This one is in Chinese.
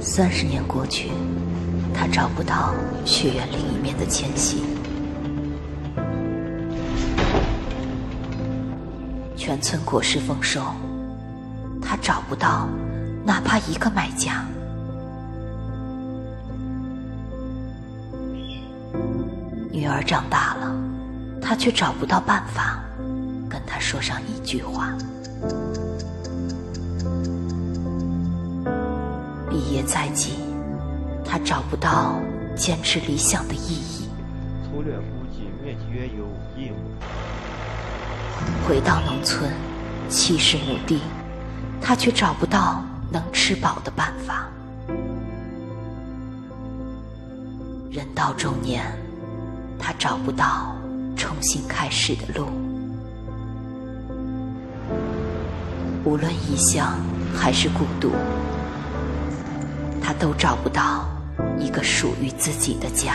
三十年过去，他找不到血缘另一面的迁徙。全村果实丰收，他找不到哪怕一个买家。女儿长大了，他却找不到办法跟她说上一句话。毕业在即，他找不到坚持理想的意义。粗略估计面积约有一亩。回到农村，七十亩地，他却找不到能吃饱的办法。人到中年，他找不到重新开始的路。无论异乡还是孤独，都找不到一个属于自己的家。